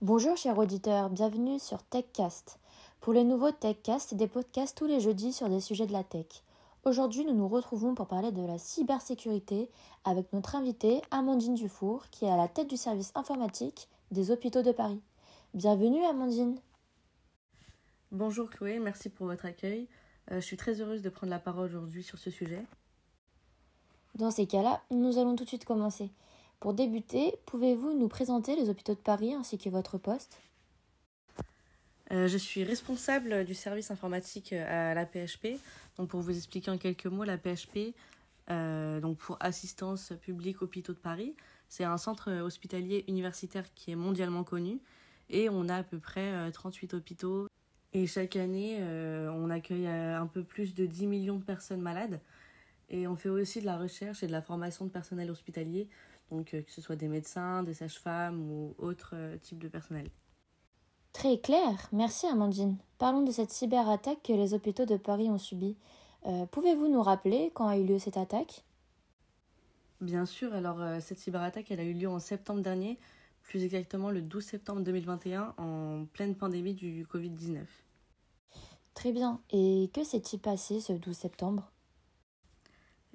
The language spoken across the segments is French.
Bonjour chers auditeurs, bienvenue sur TechCast. Pour les nouveaux TechCast, c'est des podcasts tous les jeudis sur des sujets de la tech. Aujourd'hui, nous nous retrouvons pour parler de la cybersécurité avec notre invitée Amandine Dufour, qui est à la tête du service informatique des hôpitaux de Paris. Bienvenue Amandine. Bonjour Chloé, merci pour votre accueil. Euh, je suis très heureuse de prendre la parole aujourd'hui sur ce sujet. Dans ces cas-là, nous allons tout de suite commencer. Pour débuter, pouvez-vous nous présenter les hôpitaux de Paris ainsi que votre poste? Euh, Je suis responsable du service informatique à la PHP. Donc pour vous expliquer en quelques mots, la PHP, euh, donc pour Assistance publique hôpitaux de Paris, c'est un centre hospitalier universitaire qui est mondialement connu et on a à peu près 38 hôpitaux. Et chaque année, on accueille un peu plus de 10 millions de personnes malades. Et on fait aussi de la recherche et de la formation de personnel hospitalier donc euh, que ce soit des médecins, des sages-femmes ou autres euh, types de personnel. Très clair, merci Amandine. Parlons de cette cyberattaque que les hôpitaux de Paris ont subie. Euh, pouvez-vous nous rappeler quand a eu lieu cette attaque? Bien sûr, alors cette cyberattaque elle a eu lieu en septembre dernier, plus exactement le 12 septembre 2021, en pleine pandémie du Covid-19. Très bien, et que s'est-il passé ce 12 septembre?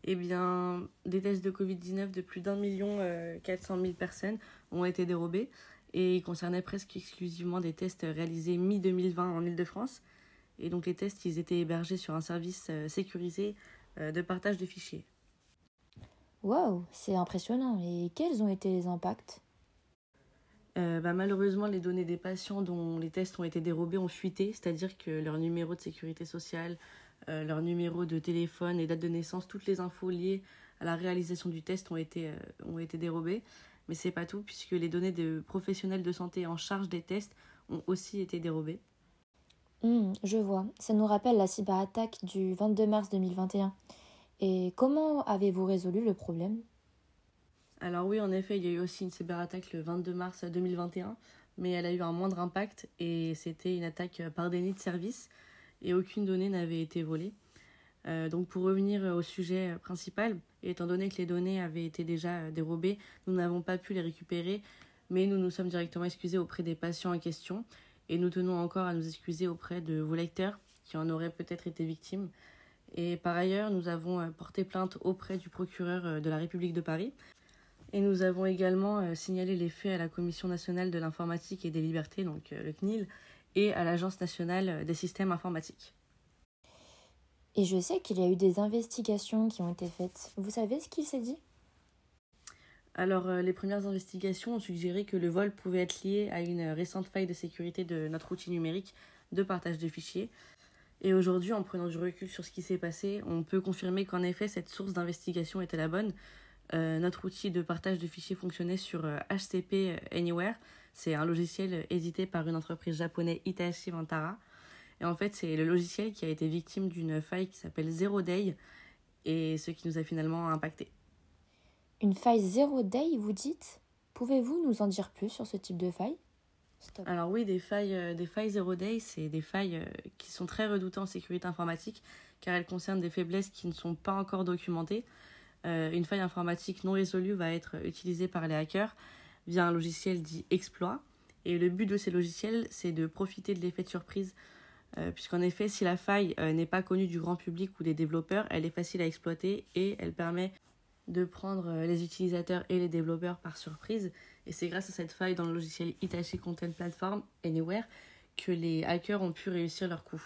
Eh bien, des tests de Covid-19 de plus d'un million euh, quatre cent mille personnes ont été dérobés et ils concernaient presque exclusivement des tests réalisés mi-2020 en Ile-de-France. Et donc les tests, ils étaient hébergés sur un service euh, sécurisé euh, de partage de fichiers. Waouh, c'est impressionnant. Et quels ont été les impacts? Bah, malheureusement, les données des patients dont les tests ont été dérobés ont fuité, c'est-à-dire que leur numéro de sécurité sociale, euh, leur numéro de téléphone et date de naissance, toutes les infos liées à la réalisation du test ont été, euh, ont été dérobées. Mais c'est pas tout, puisque les données de professionnels de santé en charge des tests ont aussi été dérobées. Hmm, je vois. Ça nous rappelle la cyberattaque du 22 mars 2021. Et comment avez-vous résolu le problème? Alors oui, en effet, il y a eu aussi une cyberattaque le 22 mars 2021, mais elle a eu un moindre impact et c'était une attaque par déni de service et aucune donnée n'avait été volée. Euh, donc pour revenir au sujet principal, étant donné que les données avaient été déjà dérobées, nous n'avons pas pu les récupérer, mais nous nous sommes directement excusés auprès des patients en question et nous tenons encore à nous excuser auprès de vos lecteurs qui en auraient peut-être été victimes. Et par ailleurs, nous avons porté plainte auprès du procureur de la République de Paris et nous avons également signalé les faits à la Commission nationale de l'informatique et des libertés, donc le CNIL, et à l'Agence nationale des systèmes informatiques. Et je sais qu'il y a eu des investigations qui ont été faites. Vous savez ce qu'il s'est dit? Alors, euh, les premières investigations ont suggéré que le vol pouvait être lié à une récente faille de sécurité de notre outil numérique de partage de fichiers. Et aujourd'hui, en prenant du recul sur ce qui s'est passé, on peut confirmer qu'en effet, cette source d'investigation était la bonne. Euh, notre outil de partage de fichiers fonctionnait sur HCP euh, Anywhere, c'est un logiciel édité par une entreprise japonaise Hitachi Vantara. Et en fait, c'est le logiciel qui a été victime d'une faille qui s'appelle Zero Day et ce qui nous a finalement impacté. Une faille Zero Day, vous dites? Pouvez-vous nous en dire plus sur ce type de faille? Alors oui, des failles, euh, des failles Zero Day, c'est des failles euh, qui sont très redoutées en sécurité informatique car elles concernent des faiblesses qui ne sont pas encore documentées. Euh, une faille informatique non résolue va être utilisée par les hackers via un logiciel dit exploit. Et le but de ces logiciels, c'est de profiter de l'effet de surprise, euh, puisqu'en effet, si la faille euh, n'est pas connue du grand public ou des développeurs, elle est facile à exploiter et elle permet de prendre les utilisateurs et les développeurs par surprise. Et c'est grâce à cette faille dans le logiciel Hitachi Content Platform Anywhere que les hackers ont pu réussir leur coup.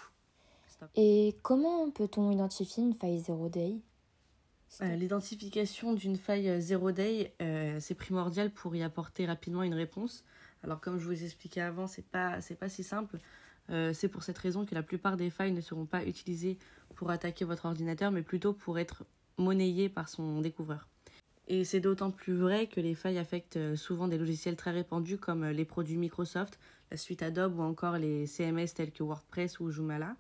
Et comment peut-on identifier une faille zero day? L'identification d'une faille euh, zero day, euh, c'est primordial pour y apporter rapidement une réponse. Alors comme je vous ai expliqué avant, c'est pas c'est pas si simple. c'est pour cette raison que la plupart des failles ne seront pas utilisées pour attaquer votre ordinateur, mais plutôt pour être monnayées par son découvreur. Et c'est d'autant plus vrai que les failles affectent souvent des logiciels très répandus comme les produits Microsoft, la suite Adobe ou encore les CMS tels que WordPress ou Joomla.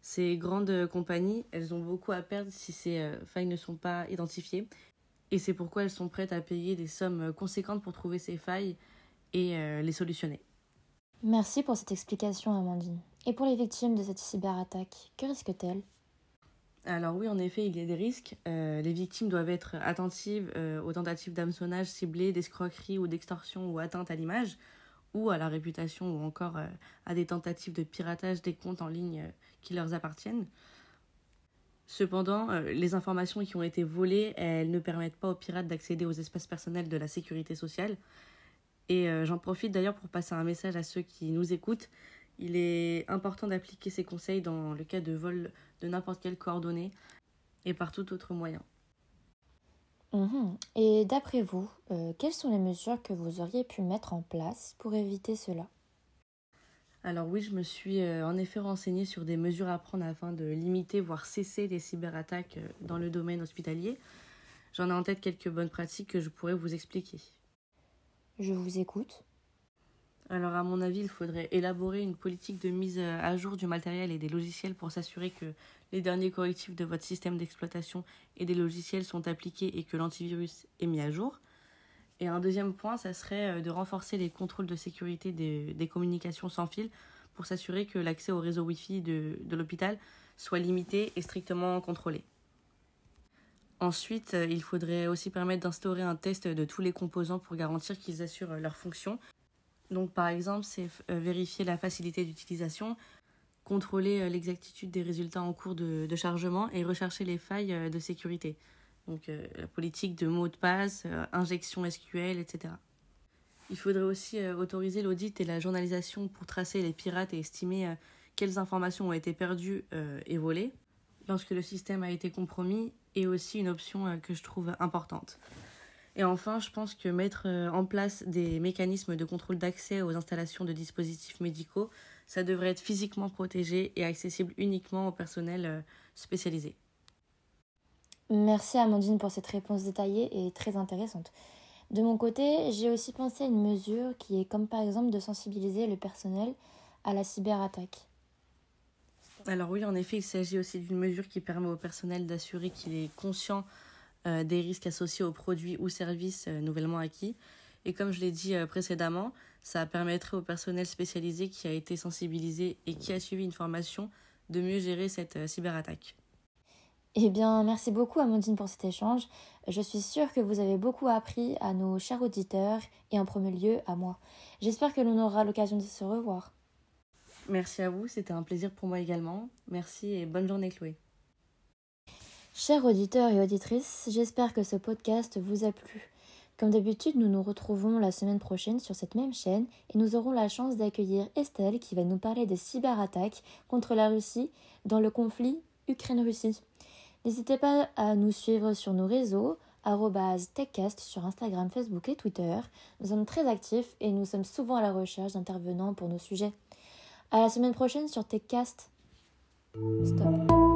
Ces grandes compagnies, elles ont beaucoup à perdre si ces euh, failles ne sont pas identifiées. Et c'est pourquoi elles sont prêtes à payer des sommes conséquentes pour trouver ces failles et euh, les solutionner. Merci pour cette explication, Amandine. Et pour les victimes de cette cyberattaque, que risquent-elles Alors oui, en effet, il y a des risques. Euh, les victimes doivent être attentives euh, aux tentatives d'hameçonnage ciblées, d'escroquerie ou d'extorsion ou atteinte à l'image ou à la réputation ou encore euh, à des tentatives de piratage des comptes en ligne qui leur appartiennent. Cependant, les informations qui ont été volées, elles ne permettent pas aux pirates d'accéder aux espaces personnels de la sécurité sociale. Et j'en profite d'ailleurs pour passer un message à ceux qui nous écoutent. Il est important d'appliquer ces conseils dans le cas de vol de n'importe quelle coordonnée et par tout autre moyen. Mhm. Et d'après vous, euh, quelles sont les mesures que vous auriez pu mettre en place pour éviter cela? Alors oui, je me suis euh, en effet renseignée sur des mesures à prendre afin de limiter, voire cesser les cyberattaques euh, dans le domaine hospitalier. J'en ai en tête quelques bonnes pratiques que je pourrais vous expliquer. Je vous écoute. Alors à mon avis, il faudrait élaborer une politique de mise à jour du matériel et des logiciels pour s'assurer que les derniers correctifs de votre système d'exploitation et des logiciels sont appliqués et que l'antivirus est mis à jour. Et un deuxième point, ça serait euh, de renforcer les contrôles de sécurité des, communications sans fil pour s'assurer que l'accès au réseau Wi-Fi de, de l'hôpital soit limité et strictement contrôlé. Ensuite, euh, il faudrait aussi permettre d'instaurer un test de tous les composants pour garantir qu'ils assurent leur fonction donc par exemple, c'est euh, vérifier la facilité d'utilisation, contrôler euh, l'exactitude des résultats en cours de, chargement et rechercher les failles euh, de sécurité. Donc la politique de mots de passe, injection SQL, etc. Il faudrait aussi autoriser l'audit et la journalisation pour tracer les pirates et estimer quelles informations ont été perdues et volées lorsque le système a été compromis, et aussi une option que je trouve importante. Et enfin, je pense que mettre euh, en place des mécanismes de contrôle d'accès aux installations de dispositifs médicaux, ça devrait être physiquement protégé et accessible uniquement au personnel euh, spécialisé. Merci Amandine pour cette réponse détaillée et très intéressante. De mon côté, j'ai aussi pensé à une mesure qui est comme par exemple de sensibiliser le personnel à la cyberattaque. Alors oui, en effet, il s'agit aussi d'une mesure qui permet au personnel d'assurer qu'il est conscient euh, des risques associés aux produits ou services euh, nouvellement acquis. Et comme je l'ai dit euh, précédemment, ça permettrait au personnel spécialisé qui a été sensibilisé et qui a suivi une formation de mieux gérer cette cyberattaque. Eh bien, merci beaucoup Amandine pour cet échange. Je suis sûre que vous avez beaucoup appris à nos chers auditeurs et en premier lieu à moi. J'espère que l'on aura l'occasion de se revoir. Merci à vous, c'était un plaisir pour moi également. Merci et bonne journée Chloé. Chers auditeurs et auditrices, j'espère que ce podcast vous a plu. Comme d'habitude, nous nous retrouvons la semaine prochaine sur cette même chaîne et nous aurons la chance d'accueillir Estelle qui va nous parler des cyberattaques contre la Russie dans le conflit Ukraine-Russie. N'hésitez pas à nous suivre sur nos réseaux, techcast sur Instagram, Facebook et Twitter. Nous sommes très actifs et nous sommes souvent à la recherche d'intervenants pour nos sujets. À la semaine prochaine sur Techcast. Stop.